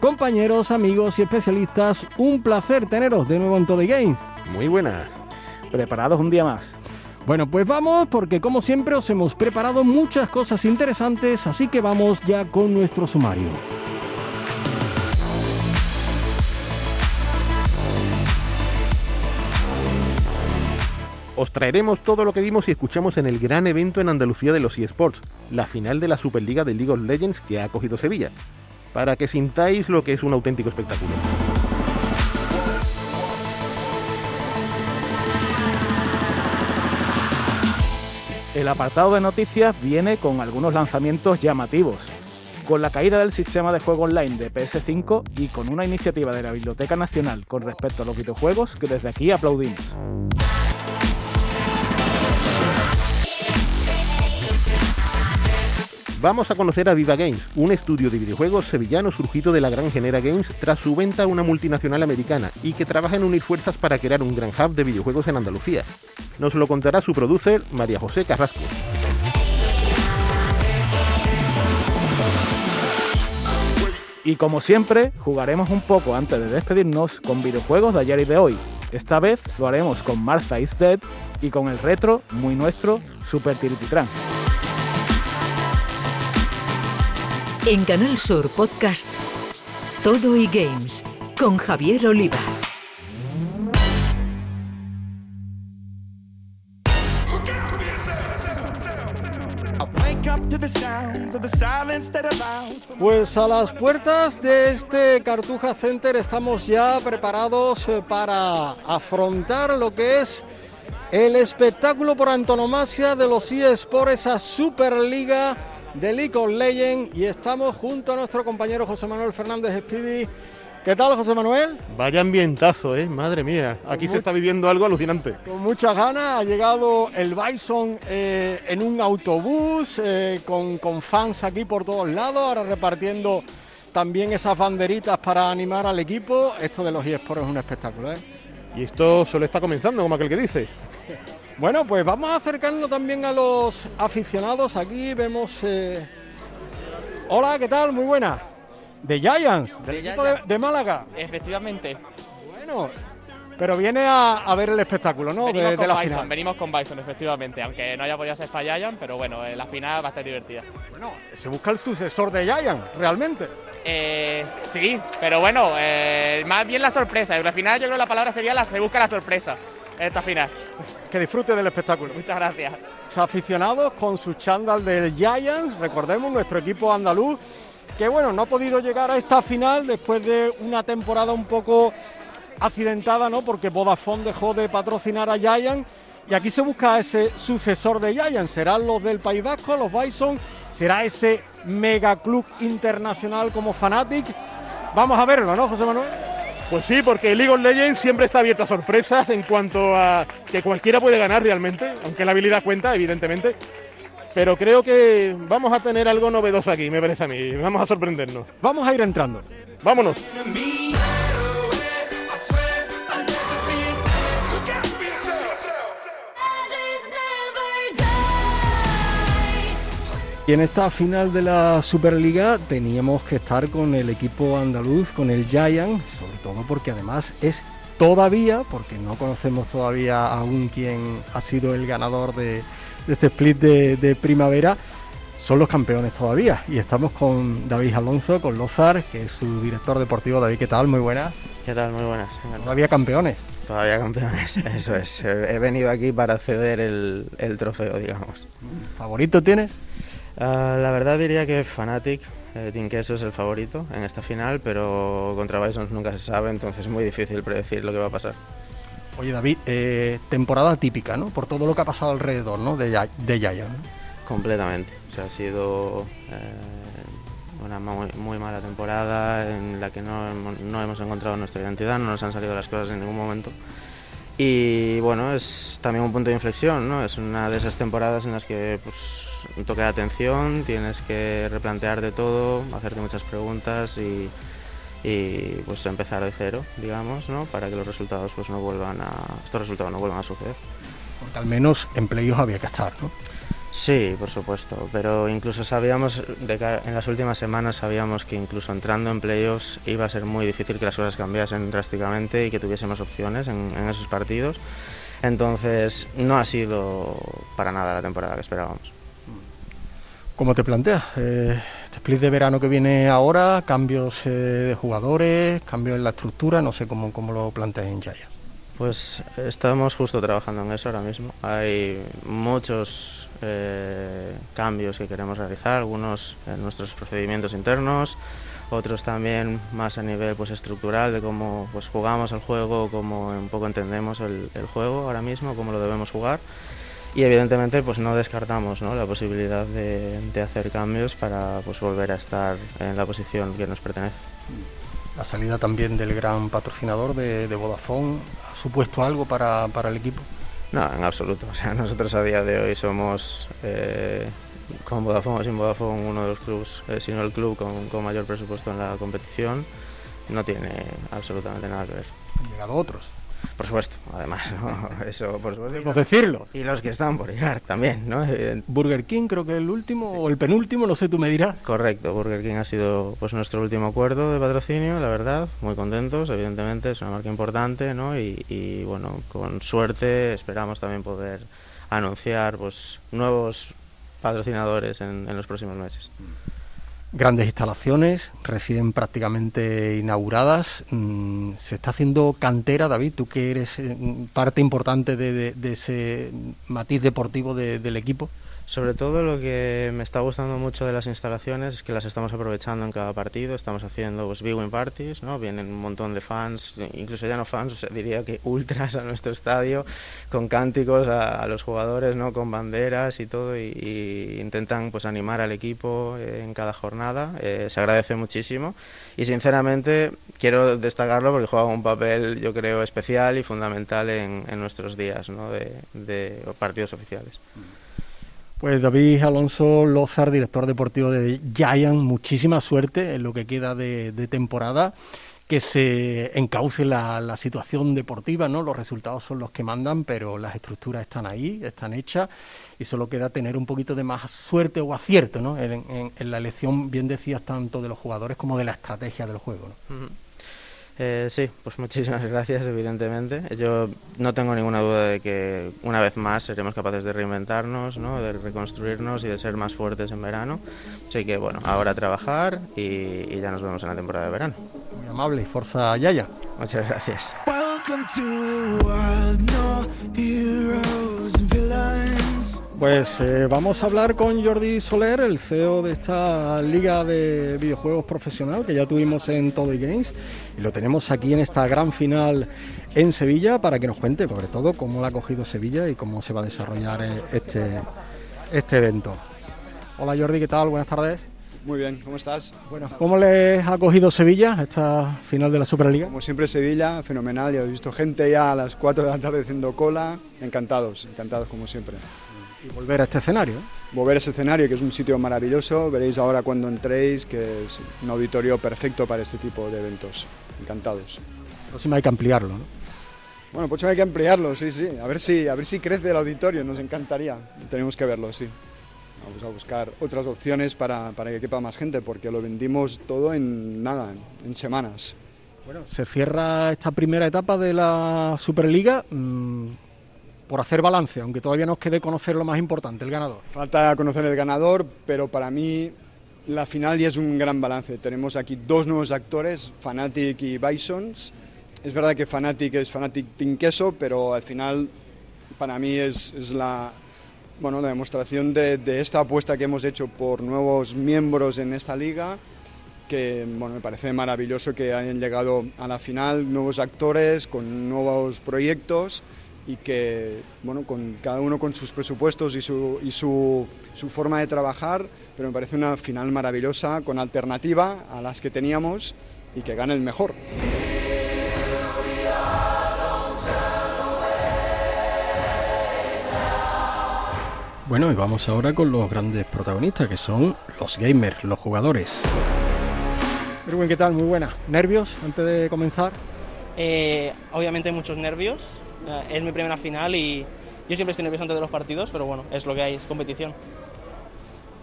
Compañeros, amigos y especialistas, un placer teneros de nuevo en Todo Game. Muy buena. Preparados un día más. Bueno, pues vamos porque como siempre os hemos preparado muchas cosas interesantes, así que vamos ya con nuestro sumario. Os traeremos todo lo que vimos y escuchamos en el gran evento en Andalucía de los eSports, la final de la Superliga de League of Legends que ha acogido Sevilla para que sintáis lo que es un auténtico espectáculo. El apartado de noticias viene con algunos lanzamientos llamativos, con la caída del sistema de juego online de PS5 y con una iniciativa de la Biblioteca Nacional con respecto a los videojuegos que desde aquí aplaudimos. Vamos a conocer a Viva Games, un estudio de videojuegos sevillano surgido de la Gran Genera Games tras su venta a una multinacional americana y que trabaja en unir fuerzas para crear un gran hub de videojuegos en Andalucía. Nos lo contará su producer, María José Carrasco. Y como siempre, jugaremos un poco antes de despedirnos con videojuegos de ayer y de hoy. Esta vez lo haremos con Martha is Dead y con el retro muy nuestro Super Tirititran. En Canal Sur Podcast, Todo y Games con Javier Oliva. Pues a las puertas de este Cartuja Center estamos ya preparados eh, para afrontar lo que es el espectáculo por antonomasia de los eSports, esa Superliga de League of Legends y estamos junto a nuestro compañero José Manuel Fernández Speedy. ¿Qué tal, José Manuel? Vaya ambientazo, ¿eh? Madre mía, aquí se está viviendo algo alucinante. Con muchas ganas ha llegado el Bison eh, en un autobús eh, con, con fans aquí por todos lados, ahora repartiendo también esas banderitas para animar al equipo. Esto de los eSports es un espectáculo, ¿eh? Y esto solo está comenzando, como aquel que dice. Bueno, pues vamos a acercarnos también a los aficionados. Aquí vemos. eh, Hola, ¿qué tal? Muy buena. De Giants, del De equipo de, Giants. de Málaga. Efectivamente. Bueno, pero viene a, a ver el espectáculo, ¿no? venimos De, con la Bison, final. venimos con Bison, efectivamente. Aunque no haya podido ser para Giant, pero bueno, eh, la final va a estar divertida. Bueno, se busca el sucesor de Giants, realmente. Eh, sí, pero bueno, eh, más bien la sorpresa. La final, yo creo que la palabra sería la se busca la sorpresa. Esta final. Que disfrute del espectáculo. Muchas gracias. Aficionados con su chándal del Giants, recordemos, nuestro equipo andaluz, que bueno, no ha podido llegar a esta final después de una temporada un poco accidentada, ¿no? Porque Vodafone dejó de patrocinar a Giants y aquí se busca ese sucesor de Giants. ¿Serán los del País Vasco, los Bison? ¿Será ese megaclub internacional como Fanatic? Vamos a verlo, ¿no, José Manuel? Pues sí, porque League of Legends siempre está abierto a sorpresas en cuanto a que cualquiera puede ganar realmente, aunque la habilidad cuenta, evidentemente. Pero creo que vamos a tener algo novedoso aquí, me parece a mí. Vamos a sorprendernos. Vamos a ir entrando. Vámonos. Y en esta final de la Superliga teníamos que estar con el equipo andaluz, con el Giant, sobre todo porque además es todavía, porque no conocemos todavía aún quién ha sido el ganador de, de este split de, de primavera, son los campeones todavía. Y estamos con David Alonso, con Lozar, que es su director deportivo. David, ¿qué tal? Muy buenas. ¿Qué tal? Muy buenas. Todavía campeones. Todavía campeones, eso es. He he venido aquí para ceder el, el trofeo, digamos. ¿Favorito tienes? Ah, la verdad diría que Fnatic, eh, Team Queso es el favorito en esta final, pero contra Bisons nunca se sabe, entonces es muy difícil predecir lo que va a pasar. Oye, David, eh, temporada típica, ¿no? Por todo lo que ha pasado alrededor, ¿no? De, de. ¿no? Completamente. O sea, ha sido eh, una muy, muy mala temporada en la que no, hemos- no hemos encontrado nuestra identidad, no nos han salido las cosas en ningún momento. Y bueno, es también un punto de inflexión, ¿no? Es una de esas temporadas en las que pues, un toque de atención, tienes que replantearte todo, hacerte muchas preguntas y, y, pues empezar de cero, digamos, ¿no? Para que los resultados pues no vuelvan a estos resultados no vuelvan a suceder. Porque al menos en playoffs había que estar, ¿no? Sí, por supuesto, pero incluso sabíamos, de en las últimas semanas sabíamos que incluso entrando en playoffs iba a ser muy difícil que las cosas cambiasen drásticamente y que tuviésemos opciones en, en esos partidos. Entonces, no ha sido para nada la temporada que esperábamos. ¿Cómo te planteas? Eh, este split de verano que viene ahora, cambios eh, de jugadores, cambios en la estructura, no sé cómo, cómo lo planteas en Yaya. Pues estamos justo trabajando en eso ahora mismo. Hay muchos eh, cambios que queremos realizar, algunos en nuestros procedimientos internos, otros también más a nivel pues estructural de cómo pues jugamos el juego, cómo un poco entendemos el, el juego ahora mismo, cómo lo debemos jugar. Y evidentemente pues no descartamos ¿no? la posibilidad de, de hacer cambios para pues volver a estar en la posición que nos pertenece. La salida también del gran patrocinador de, de Vodafone ha supuesto algo para, para el equipo. No, en absoluto. O sea, nosotros a día de hoy somos, eh, con Vodafone o sin Vodafone, uno de los clubes, eh, si no el club con, con mayor presupuesto en la competición. No tiene absolutamente nada que ver. Han llegado otros. Por supuesto, además, ¿no? Eso, por supuesto. Podemos decirlo. Y los que están por llegar también, ¿no? Burger King creo que es el último o el penúltimo, no sé, tú me dirás. Correcto, Burger King ha sido pues nuestro último acuerdo de patrocinio, la verdad, muy contentos, evidentemente, es una marca importante, ¿no? Y, y, bueno, con suerte esperamos también poder anunciar pues nuevos patrocinadores en, en los próximos meses. Grandes instalaciones, recién prácticamente inauguradas. Mm, se está haciendo cantera, David, tú que eres eh, parte importante de, de- ese matiz deportivo de- del equipo. Sobre todo lo que me está gustando mucho de las instalaciones es que las estamos aprovechando en cada partido, estamos haciendo pues, viewing parties, ¿no? vienen un montón de fans, incluso ya no fans, o sea, diría que ultras a nuestro estadio, con cánticos a, los jugadores, ¿no? con banderas y todo, y, intentan pues, animar al equipo eh, en cada jornada, Eh, se agradece muchísimo y sinceramente quiero destacarlo porque juega un papel yo creo especial y fundamental en, nuestros días ¿no? de, de partidos oficiales. Pues David Alonso Lozar, director deportivo de Giant, muchísima suerte en lo que queda de, temporada, que se encauce la, situación deportiva, ¿no? Los resultados son los que mandan, pero las estructuras están ahí, están hechas, y solo queda tener un poquito de más suerte o acierto, ¿no? En, en- en la elección, bien decías, tanto de los jugadores como de la estrategia del juego, ¿no? Eh, sí, pues muchísimas gracias, evidentemente. Yo no tengo ninguna duda de que una vez más seremos capaces de reinventarnos, ¿no? de reconstruirnos y de ser más fuertes en verano. Así que bueno, ahora a trabajar y, y ya nos vemos en la temporada de verano. Muy amable, Forza Yaya. Muchas gracias. Pues eh, vamos a hablar con Jordi Soler, el CEO de esta liga de videojuegos profesional que ya tuvimos en Todo Games y lo tenemos aquí en esta gran final en Sevilla para que nos cuente sobre todo cómo la ha cogido Sevilla y cómo se va a desarrollar eh, este, este evento. Hola Jordi, ¿qué tal? Buenas tardes. Muy bien, ¿cómo estás? Bueno, ¿cómo les ha cogido Sevilla esta final de la Superliga? Como siempre Sevilla, fenomenal, ya he visto gente ya a las 4 de la tarde haciendo cola, encantados, encantados como siempre. Y volver a este escenario. Volver a ese escenario, que es un sitio maravilloso, veréis ahora cuando entréis que es un auditorio perfecto para este tipo de eventos, encantados. Próxima hay que ampliarlo, ¿no? Bueno, pues hay que ampliarlo, sí, sí, a ver si, a ver si crece el auditorio, nos encantaría, tenemos que verlo, sí. Vamos a buscar otras opciones para, para que quepa más gente, porque lo vendimos todo en nada, en, en semanas. Bueno, se cierra esta primera etapa de la Superliga mm, por hacer balance, aunque todavía nos quede conocer lo más importante, el ganador. Falta conocer el ganador, pero para mí la final ya es un gran balance. Tenemos aquí dos nuevos actores, Fanatic y Bisons. Es verdad que Fanatic es Fanatic Team Queso, pero al final para mí es, es la, bueno, la demostración de, de esta apuesta que hemos hecho por nuevos miembros en esta liga que bueno, me parece maravilloso que hayan llegado a la final nuevos actores con nuevos proyectos y que, bueno, con cada uno con sus presupuestos y, su, y su, su forma de trabajar, pero me parece una final maravillosa, con alternativa a las que teníamos y que gane el mejor. Bueno, y vamos ahora con los grandes protagonistas, que son los gamers, los jugadores. Erwin, ¿qué tal? Muy buena. ¿Nervios antes de comenzar? Eh, obviamente muchos nervios. Eh, Es mi primera final y yo siempre estoy nervioso antes de los partidos, pero bueno, es lo que hay, es competición.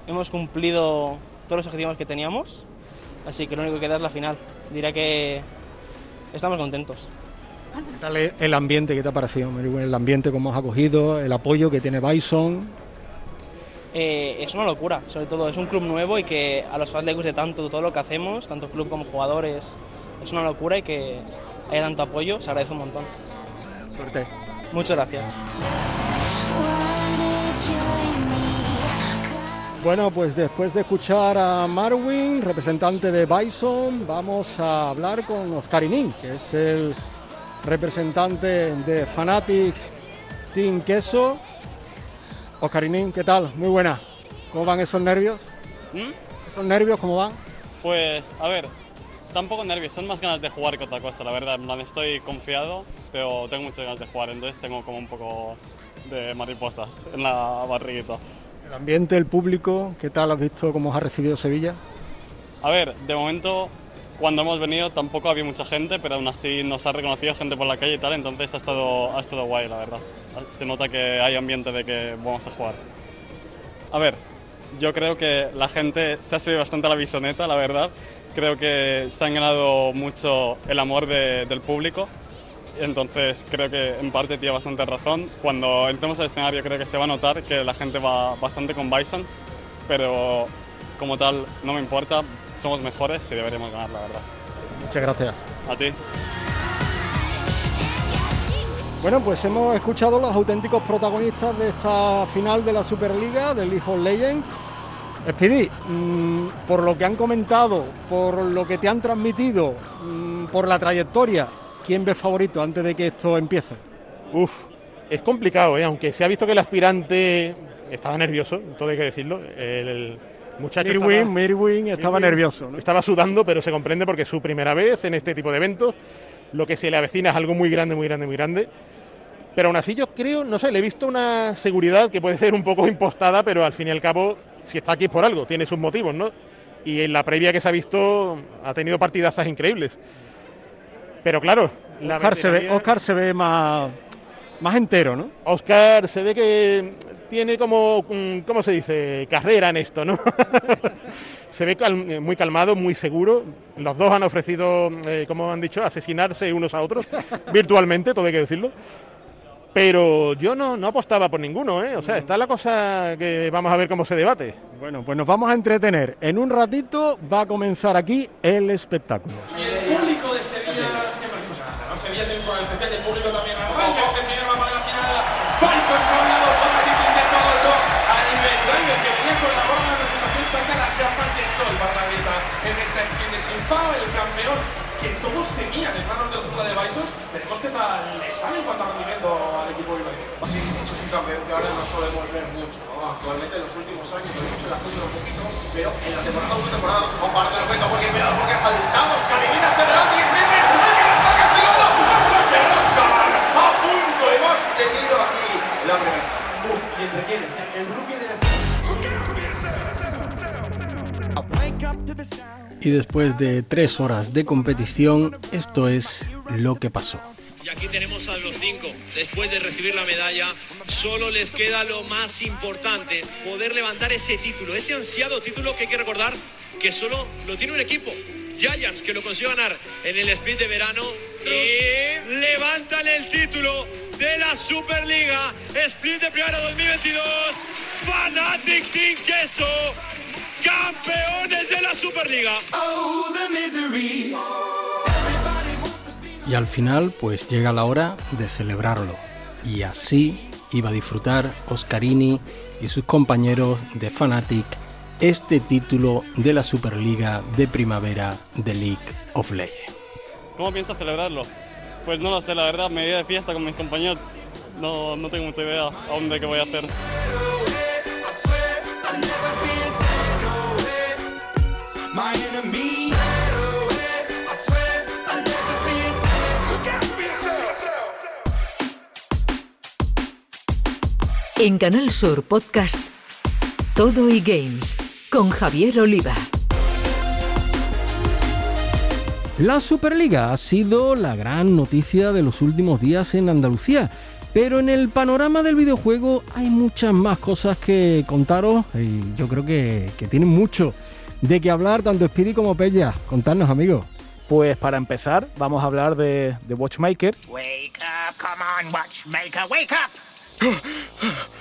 Hemos cumplido todos los objetivos que teníamos, así que lo único que queda es la final. Diré que estamos contentos. ¿Qué tal el ambiente? ¿Qué te ha parecido? El ambiente, cómo has acogido, el apoyo que tiene Bison. Eh, es una locura, sobre todo es un club nuevo y que a los fans les guste tanto todo lo que hacemos, tanto club como jugadores. Es una locura y que haya tanto apoyo, se agradece un montón. Suerte. Muchas gracias. Bueno, pues después de escuchar a Marwin, representante de Bison, vamos a hablar con Oscar Inin, que es el representante de Fanatic Team Queso. Oscar Inin, ¿qué tal? Muy buena. ¿Cómo van esos nervios? ¿Mm? ¿Esos nervios cómo van? Pues, a ver, tampoco nervios, son más ganas de jugar que otra cosa, la verdad. En plan, estoy confiado, pero tengo muchas ganas de jugar, entonces tengo como un poco de mariposas en la barriguita. El ambiente, el público, ¿qué tal has visto cómo os ha recibido Sevilla? A ver, de momento, cuando hemos venido tampoco había mucha gente, pero aún así nos ha reconocido gente por la calle y tal, entonces ha estado, ha estado guay, la verdad. Se nota que hay ambiente de que vamos a jugar. A ver, yo creo que la gente se ha subido bastante a la bisoneta, la verdad. Creo que se han ganado mucho el amor de- del público. Entonces creo que en parte tiene bastante razón. Cuando entremos al escenario creo que se va a notar que la gente va bastante con Bisons, pero como tal no me importa, somos mejores y deberíamos ganar, la verdad. Muchas gracias. A ti. Bueno, pues hemos escuchado los auténticos protagonistas de esta final de la Superliga, del League of Legends. Speedy, mm, por lo que han comentado, por lo que te han transmitido, mm, por la trayectoria, ¿quién ves favorito antes de que esto empiece? Uf, es complicado, ¿eh? aunque se ha visto que el aspirante estaba nervioso, todo hay que decirlo. El, el muchacho Mirwin, estaba, Mirwin estaba Mirwin nervioso. ¿no? Estaba sudando, pero se comprende porque es su primera vez en este tipo de eventos. Lo que se le avecina es algo muy grande, muy grande, muy grande. Pero aún así yo creo, no sé, le he visto una seguridad que puede ser un poco impostada, pero al fin y al cabo, si está aquí es por algo, tiene sus motivos, ¿no? Y en la previa que se ha visto ha tenido partidazas increíbles. Pero claro, la Oscar se, ve, Oscar se ve más, más entero, ¿no? Oscar se ve que tiene como, mm, ¿cómo se dice? Carrera en esto, ¿no? se ve cal- eh, muy calmado, muy seguro. Los dos han ofrecido, eh, como han dicho, asesinarse unos a otros, virtualmente, todo hay que decirlo. Pero yo no, no apostaba por ninguno, ¿eh? O sea, está la cosa que vamos a ver cómo se debate. Bueno, pues nos vamos a entretener. En un ratito va a comenzar aquí el espectáculo. Y el público de Sevilla grande, ¿no? Sevilla tiene y el público también arranca este primer mapa de la final. Bison a un lado, otra tiene de Driver que venía con la gorra de representación, saca las gafas de sol para la grieta en esta skin de Shimpao, el campeón que todos temían en manos del juego de Bison. Veremos qué tal le sale en cuanto a rendimiento al equipo bilbaíno. Sí, eso es un campeón que ahora no solemos ver mucho, ¿no? Actualmente en los últimos años lo vemos en la un poquito, pero en la temporada 1 temporada 2, ojo, ahora te lo cuento porque cuidado porque adelante y es Mesmer, el que lo está castigando, ¡vamos a ser Oscar! A punto hemos tenido aquí la primera. Uf, ¿y entre quiénes? eh? El rookie de la... Y después de tres horas de competición, esto es lo que pasó. Y aquí tenemos a los cinco. Después de recibir la medalla, solo les queda lo más importante, poder levantar ese título, ese ansiado título que hay que recordar que solo lo tiene un equipo. Giants, que lo consiguió ganar en el sprint de verano. Y levantan el título de la Superliga, sprint de primavera 2022. Fanatic Team Queso, campeones de la Superliga. Y al final, pues llega la hora de celebrarlo. Y así iba a disfrutar Oscarini y sus compañeros de Fanatic este título de la Superliga de primavera de League of Legends. ¿Cómo piensas celebrarlo? Pues no lo sé, la verdad, me iba de fiesta con mis compañeros no, no tengo mucha idea aún de qué voy a hacer. My En Canal Sur Podcast Todo y Games con Javier Oliva. La Superliga ha sido la gran noticia de los últimos días en Andalucía, pero en el panorama del videojuego hay muchas más cosas que contaros y yo creo que, que tienen mucho de qué hablar tanto Speedy como Pella. Contadnos, amigos. Pues para empezar, vamos a hablar de, de Watchmaker, Wake up, come on, watchmaker, wake up!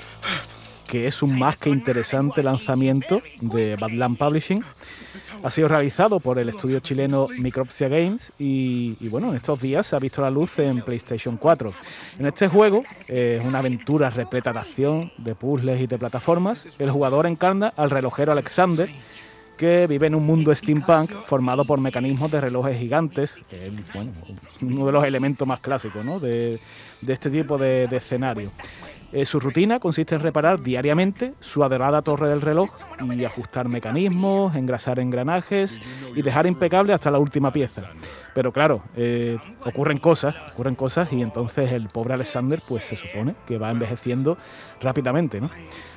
Que es un más que interesante lanzamiento de Badland Publishing. Ha sido realizado por el estudio chileno Micropsia Games y, bueno, en estos días se ha visto la luz en PlayStation 4. En este juego eh, es una aventura repleta de acción, de puzzles y de plataformas. El jugador encarna al relojero Alexander, que vive en un mundo steampunk formado por mecanismos de relojes gigantes, que es bueno, uno de los elementos más clásicos ¿no? de, de este tipo de, de escenario. Eh, su rutina consiste en reparar diariamente su adorada torre del reloj y ajustar mecanismos, engrasar engranajes y dejar impecable hasta la última pieza. Pero claro, eh, ocurren cosas, ocurren cosas y entonces el pobre Alexander pues se supone que va envejeciendo rápidamente, ¿no?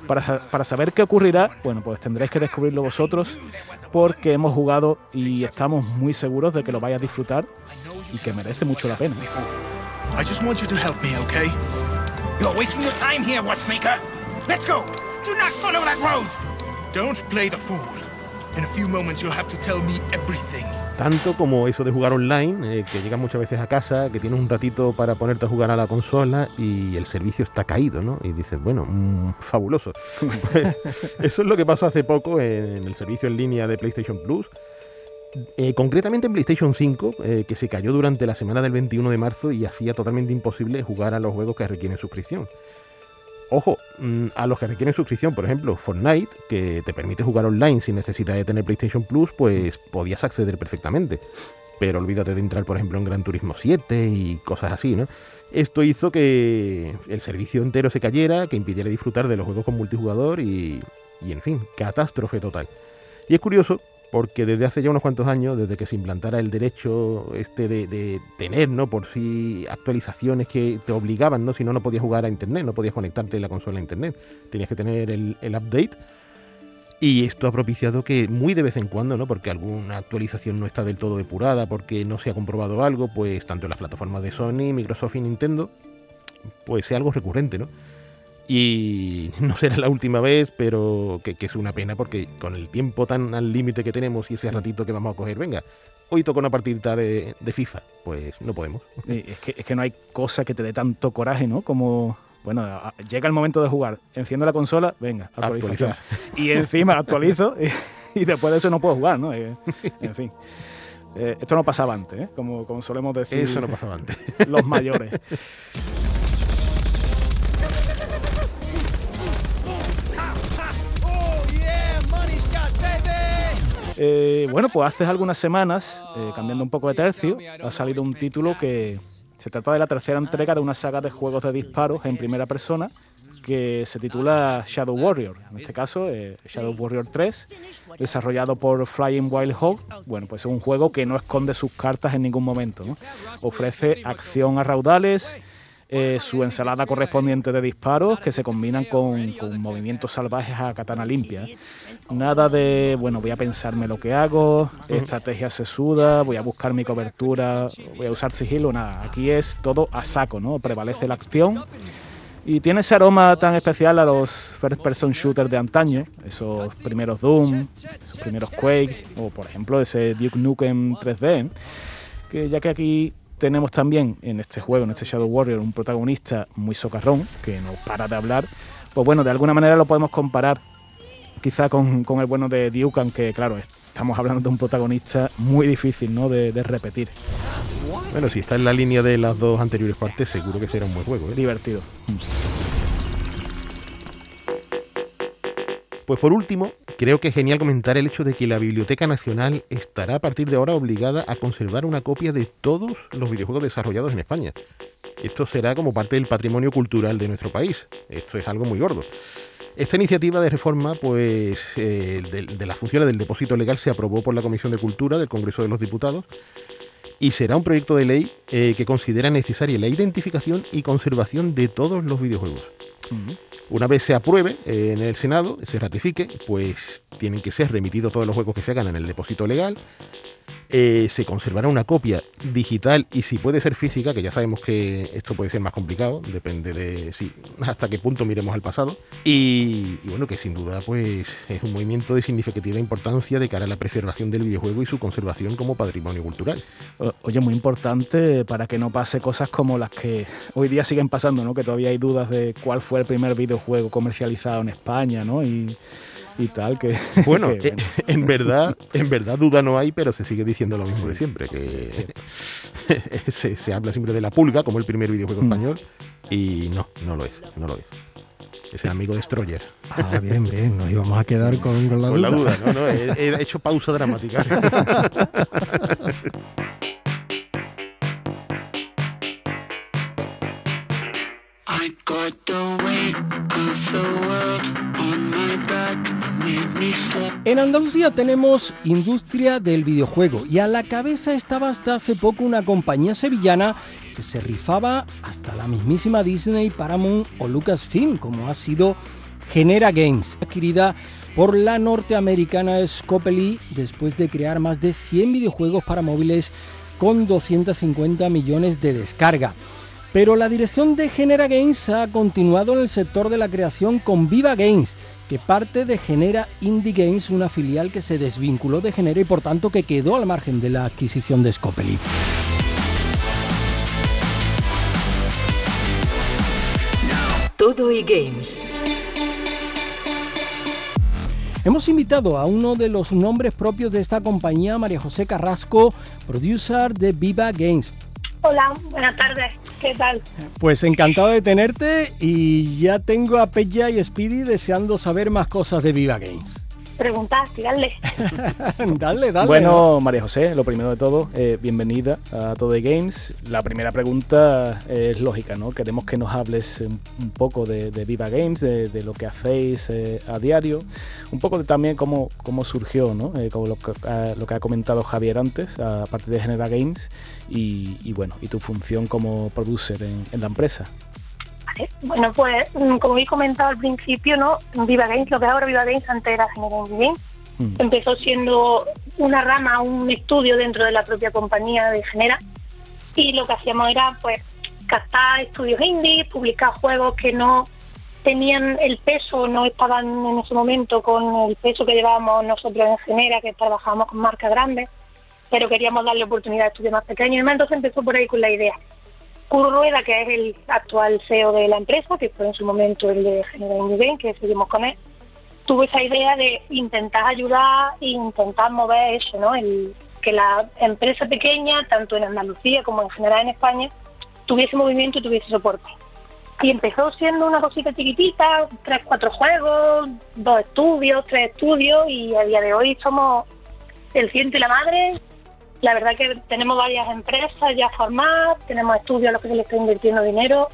Para, para saber qué ocurrirá, bueno, pues tendréis que descubrirlo vosotros porque hemos jugado y estamos muy seguros de que lo vais a disfrutar y que merece mucho la pena. I just want you to help me, okay? You're wasting your time here, watchmaker. Let's go. Do not follow that road. Don't play the fool. In a few moments, you'll have to tell me everything. Tanto como eso de jugar online, eh, que llegas muchas veces a casa, que tienes un ratito para ponerte a jugar a la consola y el servicio está caído, ¿no? Y dices, bueno, mm, fabuloso. Pues, eso es lo que pasó hace poco en el servicio en línea de PlayStation Plus. Eh, concretamente en PlayStation 5, eh, que se cayó durante la semana del 21 de marzo y hacía totalmente imposible jugar a los juegos que requieren suscripción. Ojo, mm, a los que requieren suscripción, por ejemplo, Fortnite, que te permite jugar online sin necesidad de tener PlayStation Plus, pues podías acceder perfectamente. Pero olvídate de entrar, por ejemplo, en Gran Turismo 7 y cosas así, ¿no? Esto hizo que el servicio entero se cayera, que impidiera disfrutar de los juegos con multijugador y, y en fin, catástrofe total. Y es curioso porque desde hace ya unos cuantos años, desde que se implantara el derecho este de, tener, ¿no? Por sí actualizaciones que te obligaban, ¿no? Si no, no podías jugar a internet, no podías conectarte la consola a internet. Tenías que tener el, el update. Y esto ha propiciado que muy de vez en cuando, ¿no? Porque alguna actualización no está del todo depurada, porque no se ha comprobado algo, pues tanto en las plataformas de Sony, Microsoft y Nintendo, pues sea algo recurrente, ¿no? Y no será la última vez, pero que, que es una pena porque con el tiempo tan al límite que tenemos y ese ratito que vamos a coger, venga, hoy toca una partidita de, de FIFA, pues no podemos. Es que, es que no hay cosa que te dé tanto coraje, ¿no? Como, bueno, llega el momento de jugar, enciendo la consola, venga, actualización. Actualizar. Y encima actualizo y, y después de eso no puedo jugar, ¿no? Eh, En fin. Eh, esto no pasaba antes, ¿eh? Como, como solemos decir. Eso no pasaba antes. Los mayores. Eh, bueno, pues hace algunas semanas, eh, cambiando un poco de tercio, ha salido un título que se trata de la tercera entrega de una saga de juegos de disparos en primera persona que se titula Shadow Warrior. En este caso, eh, Shadow Warrior 3, desarrollado por Flying Wild Hog. Bueno, pues es un juego que no esconde sus cartas en ningún momento. ¿no? Ofrece acción a raudales, eh, su ensalada correspondiente de disparos que se combinan con, movimientos salvajes a katana limpia. Nada de, bueno, voy a pensarme lo que hago, estrategia sesuda, voy a buscar mi cobertura, voy a usar sigilo, nada. Aquí es todo a saco, ¿no? Prevalece la acción. Y tiene ese aroma tan especial a los first person shooters de antaño, esos primeros Doom, esos primeros Quake, o por ejemplo ese Duke Nukem 3D, que ya que aquí tenemos también en este juego, en este Shadow Warrior, un protagonista muy socarrón, que no para de hablar, pues bueno, de alguna manera lo podemos comparar quizá con, con el bueno de Duke, aunque claro, estamos hablando de un protagonista muy difícil ¿no? de, de repetir. Bueno, si está en la línea de las dos anteriores partes, seguro que será un buen juego. ¿eh? Divertido. Pues por último, creo que es genial comentar el hecho de que la Biblioteca Nacional estará a partir de ahora obligada a conservar una copia de todos los videojuegos desarrollados en España. Esto será como parte del patrimonio cultural de nuestro país. Esto es algo muy gordo. Esta iniciativa de reforma, pues, eh, de, de las funciones del depósito legal se aprobó por la Comisión de Cultura del Congreso de los Diputados y será un proyecto de ley eh, que considera necesaria la identificación y conservación de todos los videojuegos. Una vez se apruebe eh, en el Senado, se ratifique, pues tienen que ser remitidos todos los juegos que se hagan en el depósito legal. Eh, se conservará una copia digital y si puede ser física, que ya sabemos que esto puede ser más complicado, depende de hasta qué punto miremos al pasado. Y, bueno, que sin duda pues es un movimiento de significativa importancia de cara a la preservación del videojuego y su conservación como patrimonio cultural. Oye, muy importante para que no pase cosas como las que hoy día siguen pasando, ¿no? Que todavía hay dudas de cuál fue el primer videojuego comercializado en España, ¿no? Y tal, que... Bueno, que, eh, en verdad, en verdad duda no hay, pero se sigue diciendo lo mismo de siempre, que se, se habla siempre de la pulga como el primer videojuego Mm. español y no, no lo es, no lo es. Es el amigo Destroyer. Ah, bien, bien, nos íbamos a quedar con, con la Con duda. la duda, no, no, he, he hecho pausa dramática. En Andalucía tenemos industria del videojuego y a la cabeza estaba hasta hace poco una compañía sevillana que se rifaba hasta la mismísima Disney, Paramount o Lucasfilm, como ha sido Genera Games, adquirida por la norteamericana Scopely después de crear más de 100 videojuegos para móviles con 250 millones de descarga. Pero la dirección de Genera Games ha continuado en el sector de la creación con Viva Games, que parte de Genera Indie Games, una filial que se desvinculó de Genera y por tanto que quedó al margen de la adquisición de Scopely. Todo y Games. Hemos invitado a uno de los nombres propios de esta compañía, María José Carrasco, producer de Viva Games. Hola, buenas tardes. ¿Qué tal? Pues encantado de tenerte y ya tengo a Peja y Speedy deseando saber más cosas de Viva Games. Preguntad, tirarle. dale, dale. Bueno, María José, lo primero de todo, eh, bienvenida a Todo de Games. La primera pregunta eh, es lógica, ¿no? Queremos que nos hables un, un poco de, de Viva Games, de, de lo que hacéis eh, a diario, un poco de también cómo, cómo surgió, ¿no? Eh, como lo que, lo que ha comentado Javier antes, aparte de Genera Games, y, y bueno, y tu función como producer en, en la empresa. Bueno, pues mm, como he comentado al principio, ¿no? Viva Games, lo que ahora Viva Games antes era Genera Indie Games. Empezó siendo una rama, un estudio dentro de la propia compañía de Genera. Y lo que hacíamos era, pues, captar estudios indie, publicar juegos que no tenían el peso, no estaban en ese momento con el peso que llevábamos nosotros en Genera, que trabajábamos con marcas grandes, pero queríamos darle oportunidad a estudios más pequeños. Y demás, entonces empezó por ahí con la idea. Curro Rueda, que es el actual CEO de la empresa, que fue en su momento el de General Game, que seguimos con él, tuvo esa idea de intentar ayudar e intentar mover eso, ¿no? El, que la empresa pequeña, tanto en Andalucía como en general en España, tuviese movimiento y tuviese soporte. Y empezó siendo una cosita chiquitita, tres, cuatro juegos, dos estudios, tres estudios, y a día de hoy somos el ciento y la madre. La verdad que tenemos varias empresas ya formadas, tenemos estudios a los que se le está invirtiendo dinero.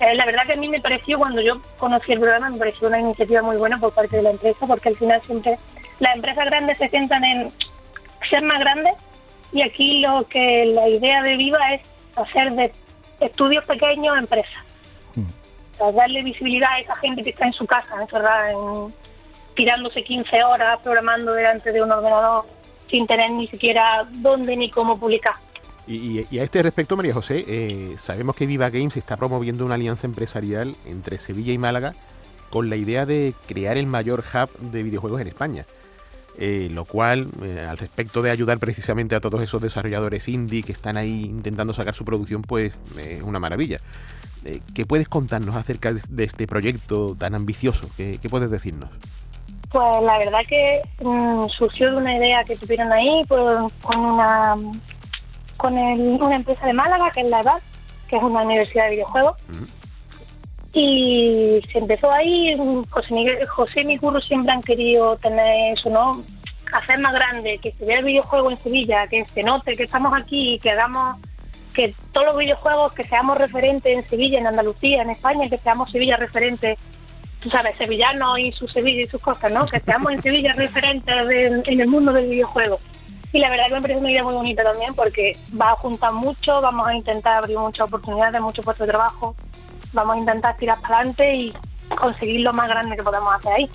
Eh, la verdad que a mí me pareció, cuando yo conocí el programa, me pareció una iniciativa muy buena por parte de la empresa, porque al final siempre las empresas grandes se centran en ser más grandes y aquí lo que la idea de Viva es hacer de estudios pequeños empresas. O sea, darle visibilidad a esa gente que está en su casa, encerrada, en, tirándose 15 horas programando delante de un ordenador sin tener ni siquiera dónde ni cómo publicar. Y, y- a este respecto, María José, eh, sabemos que Viva Games está promoviendo una alianza empresarial entre Sevilla y Málaga con la idea de crear el mayor hub de videojuegos en España. Eh, lo cual, eh, al respecto de ayudar precisamente a todos esos desarrolladores indie que están ahí intentando sacar su producción, pues es una maravilla. Eh, ¿Qué puedes contarnos acerca de este proyecto tan ambicioso? ¿Qué, qué puedes decirnos? Pues la verdad que mm, surgió de una idea que tuvieron ahí por- con una con el- una empresa de Málaga que es la EVAD, que es una universidad de videojuegos. Y se empezó ahí, José, Miguel, José y mi curro siempre han querido tener eso, ¿no? Hacer más grande, que se vea el videojuego en Sevilla, que se note que estamos aquí y que hagamos que todos los videojuegos, que seamos referentes en Sevilla, en Andalucía, en España, que seamos Sevilla referentes, tú sabes, sevillanos y su Sevilla y sus cosas, ¿no? Que seamos en Sevilla referentes de- en el mundo del videojuego. Y la verdad que me parece una idea muy bonita también porque va a juntar mucho, vamos a intentar abrir muchas oportunidades, muchos puestos de trabajo, vamos a intentar tirar para adelante y conseguir lo más grande que podamos hacer ahí.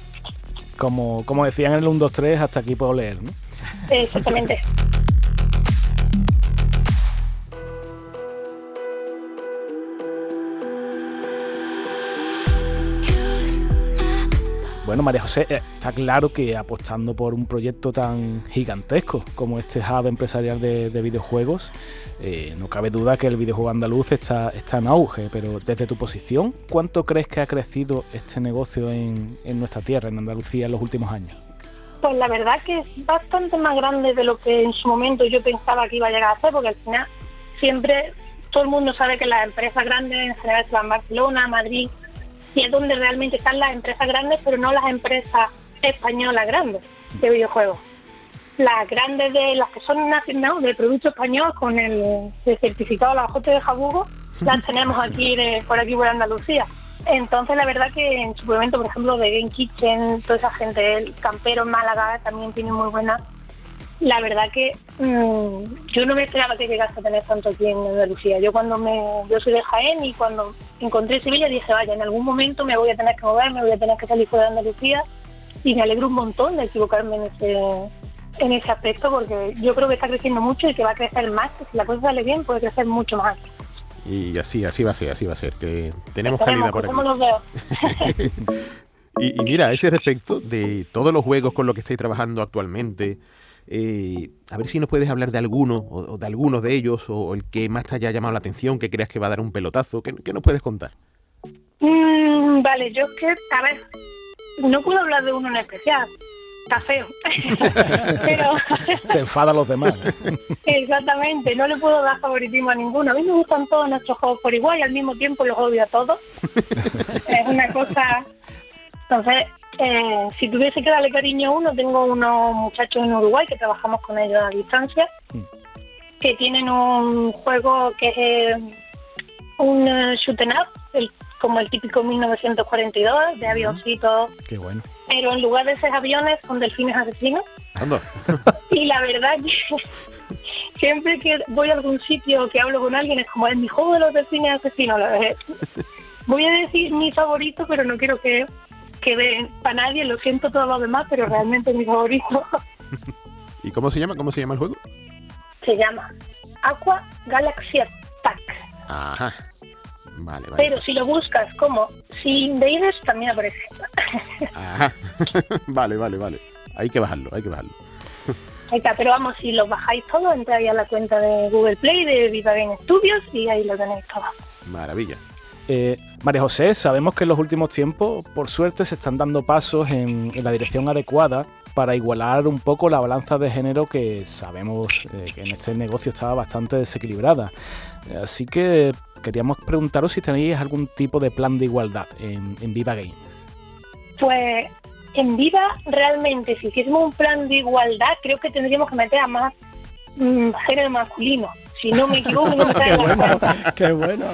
Como, como decían en el 1, 2, 3, hasta aquí puedo leer, ¿no? Exactamente. Bueno, María José, eh, está claro que apostando por un proyecto tan gigantesco como este hub empresarial de, de videojuegos, eh, no cabe duda que el videojuego andaluz está, está en auge, pero desde tu posición, ¿cuánto crees que ha crecido este negocio en, en nuestra tierra, en Andalucía, en los últimos años? Pues la verdad que es bastante más grande de lo que en su momento yo pensaba que iba a llegar a ser, porque al final siempre todo el mundo sabe que las empresas grandes en general se van Barcelona, Madrid, y es donde realmente están las empresas grandes, pero no las empresas españolas grandes de videojuegos. Las grandes de las que son nacionales de producto español con el, el certificado la J de Jabugo, las tenemos aquí de- por aquí por Andalucía. Entonces la verdad que en su momento, por ejemplo, de Game Kitchen, toda esa gente, el Campero en Málaga también tiene muy buena. La verdad que mm, yo no me esperaba que llegase a tener tanto aquí en Andalucía. Yo cuando me, yo soy de Jaén y cuando encontré Sevilla dije, vaya, en algún momento me voy a tener que mover, me voy a tener que salir fuera de Andalucía y me alegro un montón de equivocarme en ese, en ese aspecto porque yo creo que está creciendo mucho y que va a crecer más, si la cosa sale bien puede crecer mucho más. Y así, así va a ser, así va a ser. Que tenemos calidad por aquí. los. Y, y mira, a ese respecto, de todos los juegos con los que estáis trabajando actualmente, eh, a ver si nos puedes hablar de alguno, o, o de algunos de ellos, o el que más te haya llamado la atención, que creas que va a dar un pelotazo, ¿qué, qué nos puedes contar? Mm, vale, yo es que, a ver, no puedo hablar de uno en especial, está feo. Pero Se enfada a los demás. exactamente, no le puedo dar favoritismo a ninguno. A mí me gustan todos nuestros juegos por igual y al mismo tiempo los odio a todos. es una cosa... Entonces, eh, si tuviese que darle cariño a uno, tengo unos muchachos en Uruguay que trabajamos con ellos a distancia, que tienen un juego que es eh, un eh, shoot up, el- como el típico 1942, de avioncitos, Qué bueno. pero en lugar de ser aviones son delfines asesinos. Anda. Y la verdad que siempre que voy a algún sitio que hablo con alguien es como es mi juego de los delfines asesinos. La verdad. Voy a decir mi favorito, pero no quiero que quede para nadie, lo siento a todos los demás, pero realmente mi favorito ¿Y cómo se llama? ¿Cómo se llama el juego? se llama Aqua Galaxy Attack. Ajá. Vale, vale. Pero si lo buscas como Sea Invaders también aparece. Ajá. vale, vale, vale. Hay que bajarlo, hay que bajarlo. Ahí está, pero vamos, si lo bajáis todo, entráis a la cuenta de Google Play, de Viva Studios y ahí lo tenéis todo. Maravilla. Eh, María José, sabemos que en los últimos tiempos, por suerte, se están dando pasos en, la dirección adecuada para igualar un poco la balanza de género que sabemos eh, que en este negocio estaba bastante desequilibrada. Eh, Así que queríamos preguntaros si tenéis algún tipo de plan de igualdad en, en Viva Games. Pues en Viva, realmente, si hiciésemos un plan de igualdad, creo que tendríamos que meter a más mm, género masculino. Si no me equivoco, no sale la cuenta. Qué bueno.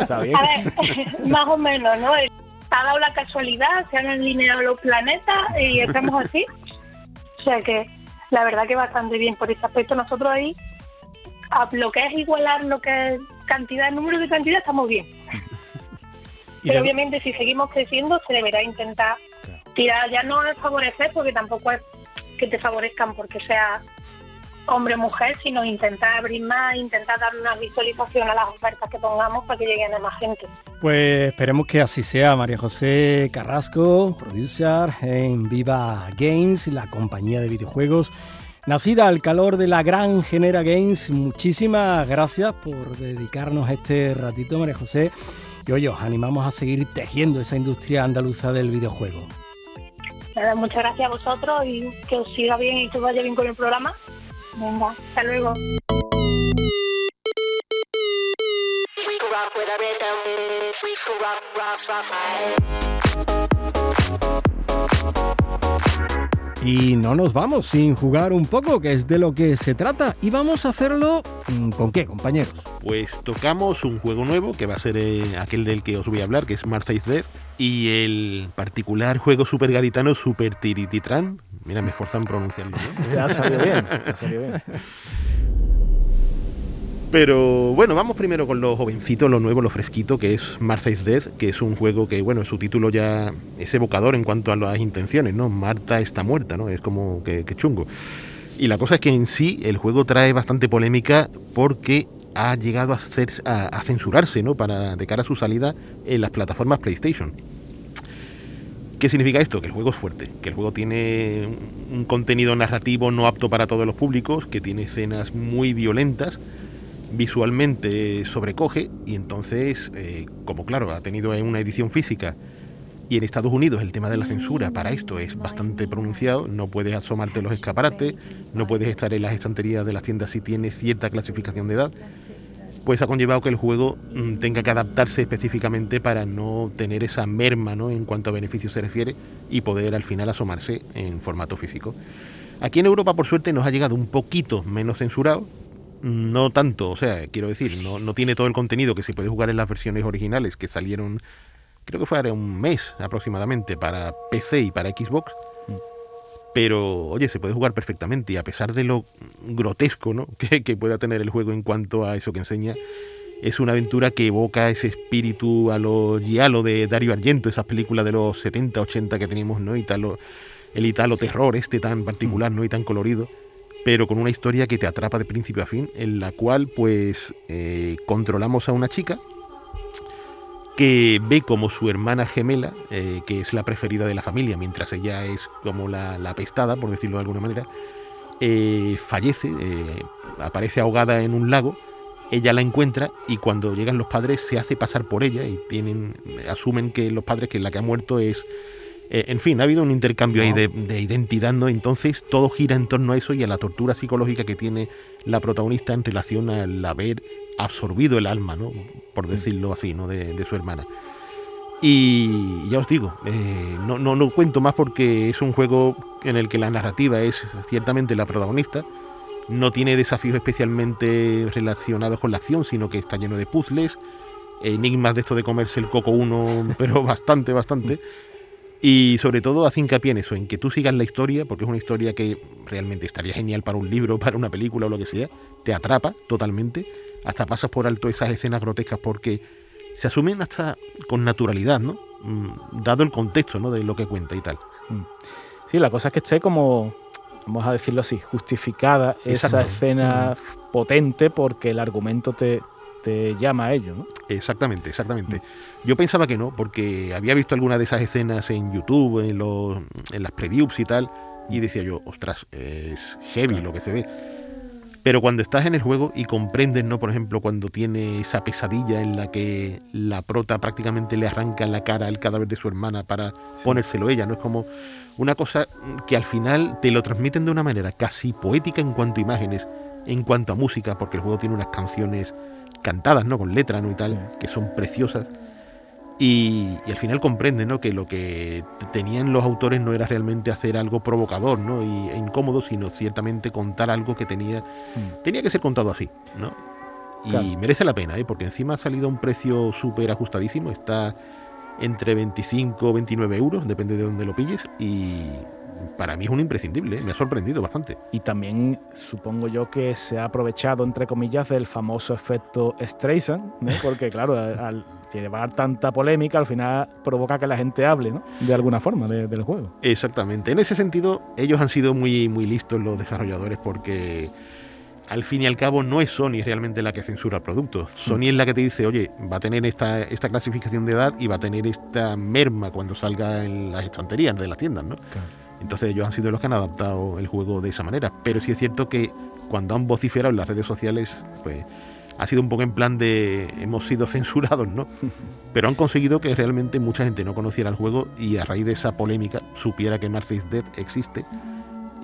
está bien. A ver, más o menos, ¿no? Ha dado la casualidad, se han alineado los planetas y estamos así. O sea que la verdad que bastante bien por ese aspecto. Nosotros ahí, a lo que es igualar lo que es cantidad, número de cantidad, estamos bien. Pero obviamente si seguimos creciendo se deberá intentar tirar, ya no es favorecer, porque tampoco es que te favorezcan porque sea hombre o mujer, sino intentar abrir más, intentar dar una visualización a las ofertas que pongamos para que lleguen a más gente. Pues esperemos que así sea. María José Carrasco, producer en Viva Games, la compañía de videojuegos. Nacida al calor de la gran Genera Games, muchísimas gracias por dedicarnos este ratito, María José. Y hoy os animamos a seguir tejiendo esa industria andaluza del videojuego. Nada, muchas gracias a vosotros y que os siga bien y que os vaya bien con el programa. Venga, hasta luego. Y no nos vamos sin jugar un poco, que es de lo que se trata. Y vamos a hacerlo mm, con qué, compañeros. Pues tocamos un juego nuevo, que va a ser eh, aquel del que os voy a hablar, que es Martha is Dead, y el particular juego super gaditano Super Tirititran. Mira, me esforzan en pronunciarlo. ¿no? Ya ha salido bien, ha salido bien. Pero bueno, vamos primero con lo jovencito, lo nuevo, lo fresquito, que es Martha is Dead, que es un juego que, bueno, su título ya es evocador en cuanto a las intenciones, ¿no? Marta está muerta, ¿no? Es como que, que chungo. Y la cosa es que en sí el juego trae bastante polémica porque ha llegado a, hacer, a, a censurarse, ¿no? Para, de cara a su salida en las plataformas PlayStation. ¿Qué significa esto? Que el juego es fuerte, que el juego tiene un- contenido narrativo no apto para todos los públicos, que tiene escenas muy violentas, visualmente sobrecoge y entonces, eh, como claro, ha tenido una edición física y en Estados Unidos el tema de la censura para esto es bastante pronunciado, no puedes asomarte los escaparates, no puedes estar en las estanterías de las tiendas si tienes cierta clasificación de edad, pues ha conllevado que el juego mm, tenga que adaptarse específicamente para no tener esa merma ¿no? en cuanto a beneficios se refiere y poder al final asomarse en formato físico. Aquí en Europa, por suerte, nos ha llegado un poquito menos censurado, no tanto, o sea, quiero decir, no, no tiene todo el contenido que se puede jugar en las versiones originales que salieron, creo que fue hace un mes aproximadamente, para PC y para Xbox. Pero, oye, se puede jugar perfectamente y a pesar de lo grotesco ¿no? que, pueda tener el juego en cuanto a eso que enseña, es una aventura que evoca ese espíritu a lo giallo de Dario Argento, esas películas de los 70, 80 que teníamos, ¿no? Italo, el italo terror este tan particular, ¿no? Y tan colorido, pero con una historia que te atrapa de principio a fin, en la cual, pues, eh, controlamos a una chica que ve como su hermana gemela, eh, que es la preferida de la familia, mientras ella es como la, la apestada, por decirlo de alguna manera, eh, fallece, eh, aparece ahogada en un lago, ella la encuentra y cuando llegan los padres se hace pasar por ella y tienen asumen que los padres que la que ha muerto es en fin, ha habido un intercambio ahí de, de identidad, ¿no? Entonces todo gira en torno a eso y a la tortura psicológica que tiene la protagonista en relación al haber absorbido el alma, ¿no? Por decirlo así, ¿no? De, de su hermana. Y ya os digo, eh, no, no, no cuento más porque es un juego en el que la narrativa es ciertamente la protagonista. No tiene desafíos especialmente relacionados con la acción, sino que está lleno de puzzles, enigmas de esto de comerse el coco uno, pero bastante, bastante. Y sobre todo hace hincapié en eso, en que tú sigas la historia, porque es una historia que realmente estaría genial para un libro, para una película o lo que sea, te atrapa totalmente, hasta pasas por alto esas escenas grotescas porque se asumen hasta con naturalidad, ¿no? Mm, Dado el contexto, ¿no? De lo que cuenta y tal. Sí, la cosa es que esté como, vamos a decirlo así, justificada esa escena potente porque el argumento te, te llama a ello, ¿no? Exactamente, exactamente. Yo pensaba que no, porque había visto alguna de esas escenas en YouTube, en, los, en las previews y tal, y decía yo, ostras, es heavy lo que se ve. Pero cuando estás en el juego y comprendes, ¿no? Por ejemplo, cuando tiene esa pesadilla en la que la prota prácticamente le arranca en la cara el cadáver de su hermana para ponérselo ella, ¿no? Es como una cosa que al final te lo transmiten de una manera casi poética en cuanto a imágenes, en cuanto a música, porque el juego tiene unas canciones cantadas, ¿no? Con letra, ¿no? Y tal, que son preciosas. Y, y al final comprende, ¿no? Que lo que tenían los autores no era realmente hacer algo provocador, ¿no? Y, e incómodo, sino ciertamente contar algo que tenía, tenía que ser contado así, ¿no? Y Claro. merece la pena, ¿eh? Porque encima ha salido a un precio súper ajustadísimo, está entre 25 o 29 euros, depende de dónde lo pilles, y para mí es un imprescindible, ¿eh? me ha sorprendido bastante. Y también supongo yo que se ha aprovechado, entre comillas, del famoso efecto Streisand, ¿no? porque claro, al llevar tanta polémica, al final provoca que la gente hable, ¿no? De alguna forma de- del juego. Exactamente. En ese sentido, ellos han sido muy, muy listos los desarrolladores porque al fin y al cabo no es Sony realmente la que censura el producto. Sony es la que te dice, oye, va a tener esta, esta clasificación de edad y va a tener esta merma cuando salga en las estanterías de las tiendas, ¿no? Entonces ellos han sido los que han adaptado el juego de esa manera. Pero sí es cierto que cuando han vociferado en las redes sociales, pues ha sido un poco en plan de hemos sido censurados, ¿no? Pero han conseguido que realmente mucha gente no conociera el juego y a raíz de esa polémica supiera que Martha is Dead existe.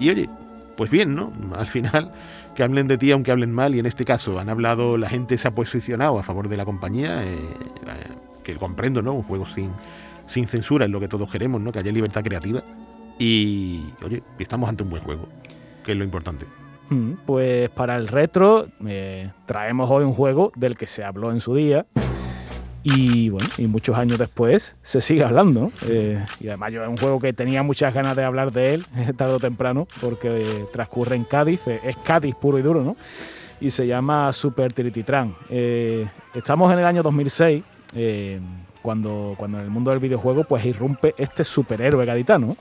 Y oye, pues bien, ¿no? Al final, que hablen de ti aunque hablen mal, y en este caso han hablado, la gente se ha posicionado a favor de la compañía, eh, eh, que comprendo, ¿no? Un juego sin, sin censura es lo que todos queremos, ¿no? Que haya libertad creativa. Y, oye, estamos ante un buen juego, que es lo importante. Pues para el retro eh, traemos hoy un juego del que se habló en su día y bueno, y muchos años después se sigue hablando. Eh, y además yo es un juego que tenía muchas ganas de hablar de él tarde o temprano porque transcurre en Cádiz, eh, es Cádiz puro y duro, ¿no? Y se llama Super Tirititran. Eh, estamos en el año 2006 eh, cuando, cuando en el mundo del videojuego pues irrumpe este superhéroe gaditano. ¿no?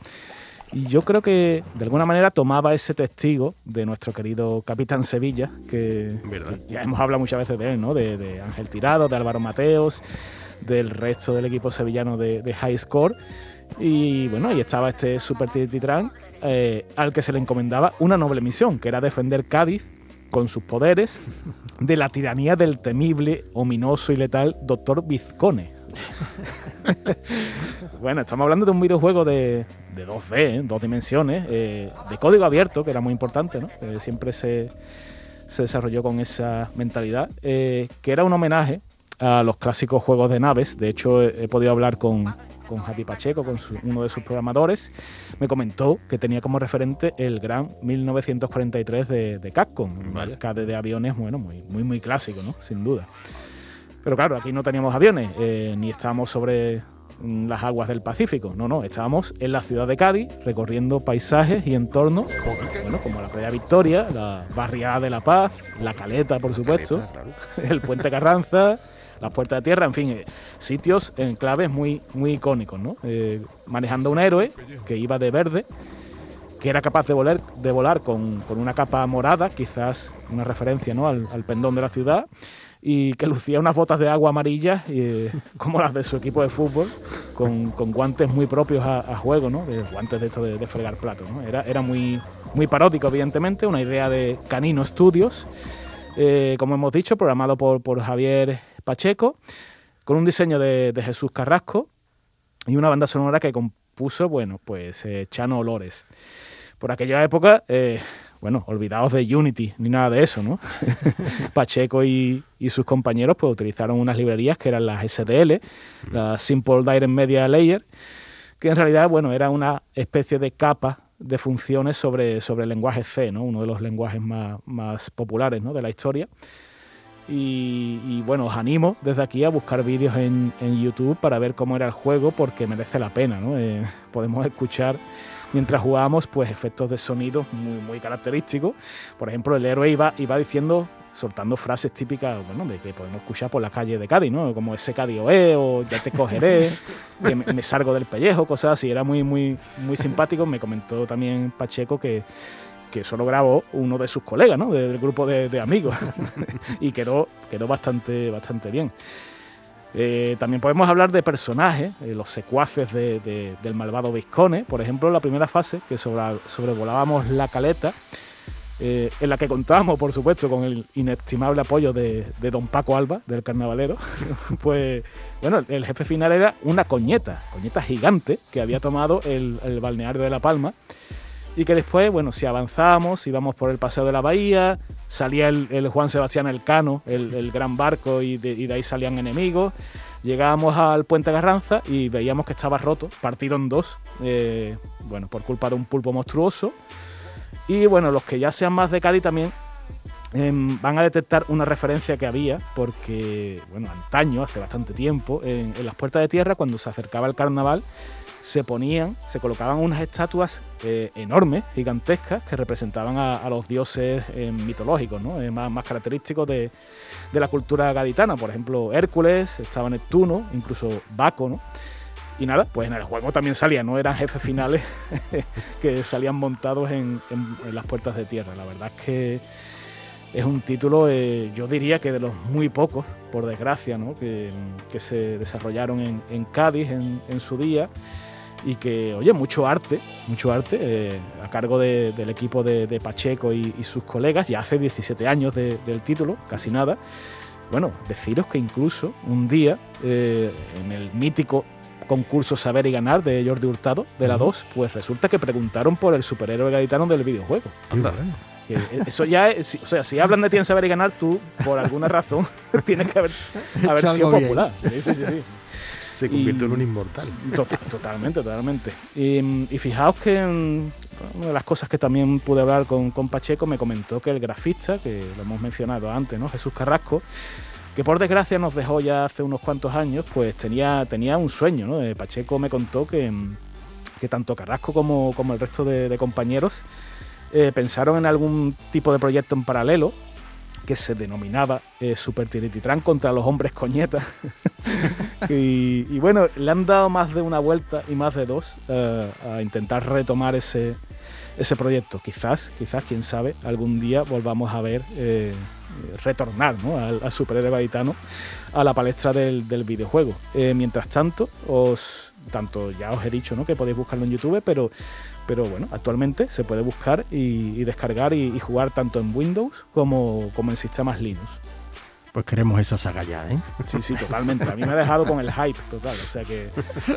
Y yo creo que de alguna manera tomaba ese testigo de nuestro querido Capitán Sevilla, que, que ya hemos hablado muchas veces de él, ¿no? De, de Ángel Tirado, de Álvaro Mateos, del resto del equipo sevillano de, de High Score. Y bueno, ahí estaba este Super Titran eh, al que se le encomendaba una noble misión, que era defender Cádiz con sus poderes de la tiranía del temible, ominoso y letal Doctor Vizcone. bueno, estamos hablando de un videojuego de, de 2D, ¿eh? dos dimensiones, eh, de código abierto, que era muy importante, ¿no? Eh, siempre se, se desarrolló con esa mentalidad, eh, que era un homenaje a los clásicos juegos de naves. De hecho, he, he podido hablar con, con Javi Pacheco, con su- uno de sus programadores. Me comentó que tenía como referente el gran 1943 de, de Capcom, arcade de aviones, bueno, muy, muy, muy clásico, ¿no? Sin duda. Pero claro, aquí no teníamos aviones, eh, ni estábamos sobre las aguas del Pacífico. No, no, estábamos en la ciudad de Cádiz, recorriendo paisajes y entornos, bueno, como la Playa Victoria, la Barriada de la Paz, la Caleta, por supuesto, el Puente Carranza, las Puertas de Tierra, en fin, eh, sitios en claves muy, muy icónicos, ¿no? Eh, manejando un héroe que iba de verde, que era capaz de volar, de volar con, con una capa morada, quizás una referencia ¿no? al, al pendón de la ciudad, y que lucía unas botas de agua amarillas eh, como las de su equipo de fútbol, con, con guantes muy propios a, a juego, ¿no? de guantes de esto de, de fregar platos. ¿no? Era, era muy, muy paródico, evidentemente, una idea de Canino Studios, eh, como hemos dicho, programado por, por Javier Pacheco, con un diseño de, de Jesús Carrasco y una banda sonora que compuso, bueno, pues eh, Chano Olores. Por aquella época, eh, bueno, olvidados de Unity ni nada de eso, ¿no? Pacheco y, y sus compañeros pues utilizaron unas librerías que eran las SDL, la Simple Direct Media Layer, que en realidad, bueno, era una especie de capa de funciones sobre, sobre el lenguaje C, ¿no? Uno de los lenguajes más, más populares, ¿no? de la historia. Y, y, bueno, os animo desde aquí a buscar vídeos en, en, YouTube para ver cómo era el juego porque merece la pena. ¿no? Eh, podemos escuchar mientras jugábamos pues efectos de sonido muy, muy característicos. Por ejemplo, el héroe iba, iba diciendo, soltando frases típicas bueno, de que podemos escuchar por la calle de Cádiz, ¿no? como ese Cádiz Oe o ya te cogeré, que me, me salgo del pellejo, cosas así. Era muy, muy, muy simpático. Me comentó también Pacheco que que solo grabó uno de sus colegas, ¿no? Del grupo de, de amigos. y quedó, quedó bastante, bastante bien. Eh, también podemos hablar de personajes, eh, los secuaces de, de, del malvado Viscone. Por ejemplo, la primera fase, que sobre, sobrevolábamos la caleta, eh, en la que contábamos, por supuesto, con el inestimable apoyo de, de don Paco Alba, del carnavalero. pues, bueno, el jefe final era una coñeta, coñeta gigante, que había tomado el, el balneario de La Palma y que después, bueno, si avanzamos, íbamos por el paseo de la bahía, salía el, Juan Sebastián Elcano, el, gran barco, y de, ahí salían enemigos. Llegábamos al puente Garranza y veíamos que estaba roto, partido en dos, eh, bueno, por culpa de un pulpo monstruoso. Y bueno, los que ya sean más de Cádiz también eh, van a detectar una referencia que había, porque, bueno, antaño, hace bastante tiempo, en las puertas de tierra, cuando se acercaba el carnaval, se ponían, se colocaban unas estatuas eh, enormes, gigantescas, que representaban a, los dioses eh, mitológicos, ¿no? más, característicos de, de, la cultura gaditana. Por ejemplo, Hércules, estaba Neptuno, incluso Baco, ¿no? Y nada, pues en el juego también salían, no eran jefes finales que salían montados en, en, en, las puertas de tierra. La verdad es que es un título, eh, yo diría que de los muy pocos, por desgracia, ¿no? que, que, se desarrollaron en, en Cádiz en, su día y que, oye, mucho arte, mucho arte eh, a cargo de, del equipo de, de Pacheco y, y, sus colegas, ya hace 17 años de, del título, casi nada. Bueno, deciros que incluso un día, eh, en el mítico concurso Saber y Ganar de Jordi Hurtado, de la uh -huh. 2, pues resulta que preguntaron por el superhéroe gaditano del videojuego. Anda. Que eso ya es, o sea, si hablan de tienes saber y ganar, tú, por alguna razón, tienes que haber, haber sido popular. Sí, sí, sí, sí. Se convirtió en un inmortal. Total- totalmente, totalmente. Y, y fijaos que mm, una de las cosas que también pude hablar con, con Pacheco me comentó que el grafista, que lo hemos mencionado antes, ¿no? Jesús Carrasco, que por desgracia nos dejó ya hace unos cuantos años, pues tenía, tenía un sueño, ¿no? Eh, Pacheco me contó que, mm, que tanto Carrasco como, como el resto de, de compañeros eh, pensaron en algún tipo de proyecto en paralelo que se denominaba eh, Super Tirititran contra los hombres coñetas. y, y bueno, le han dado más de una vuelta y más de dos eh, a intentar retomar ese, ese proyecto. Quizás, quizás, quién sabe, algún día volvamos a ver eh, retornar ¿no? al, al superhéroe gaditano a la palestra del, videojuego. Eh, mientras tanto, os tanto ya os he dicho ¿no? que podéis buscarlo en YouTube, pero, pero bueno, actualmente se puede buscar y, descargar y, jugar tanto en Windows como en sistemas Linux. Pues queremos esa saga ya, ¿eh? Sí, sí, totalmente. A mí me ha dejado con el hype total. O sea que,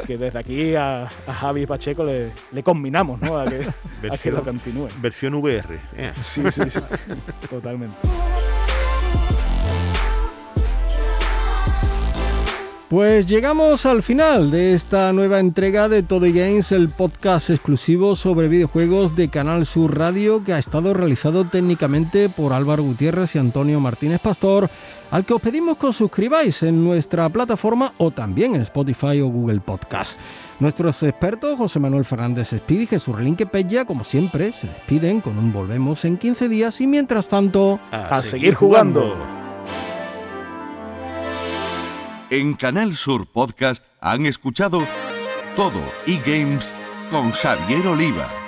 que desde aquí a, a Javi Pacheco le, le combinamos, ¿no? A que, a que lo continúe. Versión VR. eh. Sí, sí, sí. Totalmente. Pues llegamos al final de esta nueva entrega de Todo Games, el podcast exclusivo sobre videojuegos de Canal Sur Radio que ha estado realizado técnicamente por Álvaro Gutiérrez y Antonio Martínez Pastor, al que os pedimos que os suscribáis en nuestra plataforma o también en Spotify o Google Podcast. Nuestros expertos, José Manuel Fernández Speed y Jesús Relinque Pella, como siempre, se despiden con un volvemos en 15 días y mientras tanto... A seguir jugando. En Canal Sur Podcast han escuchado Todo y Games con Javier Oliva.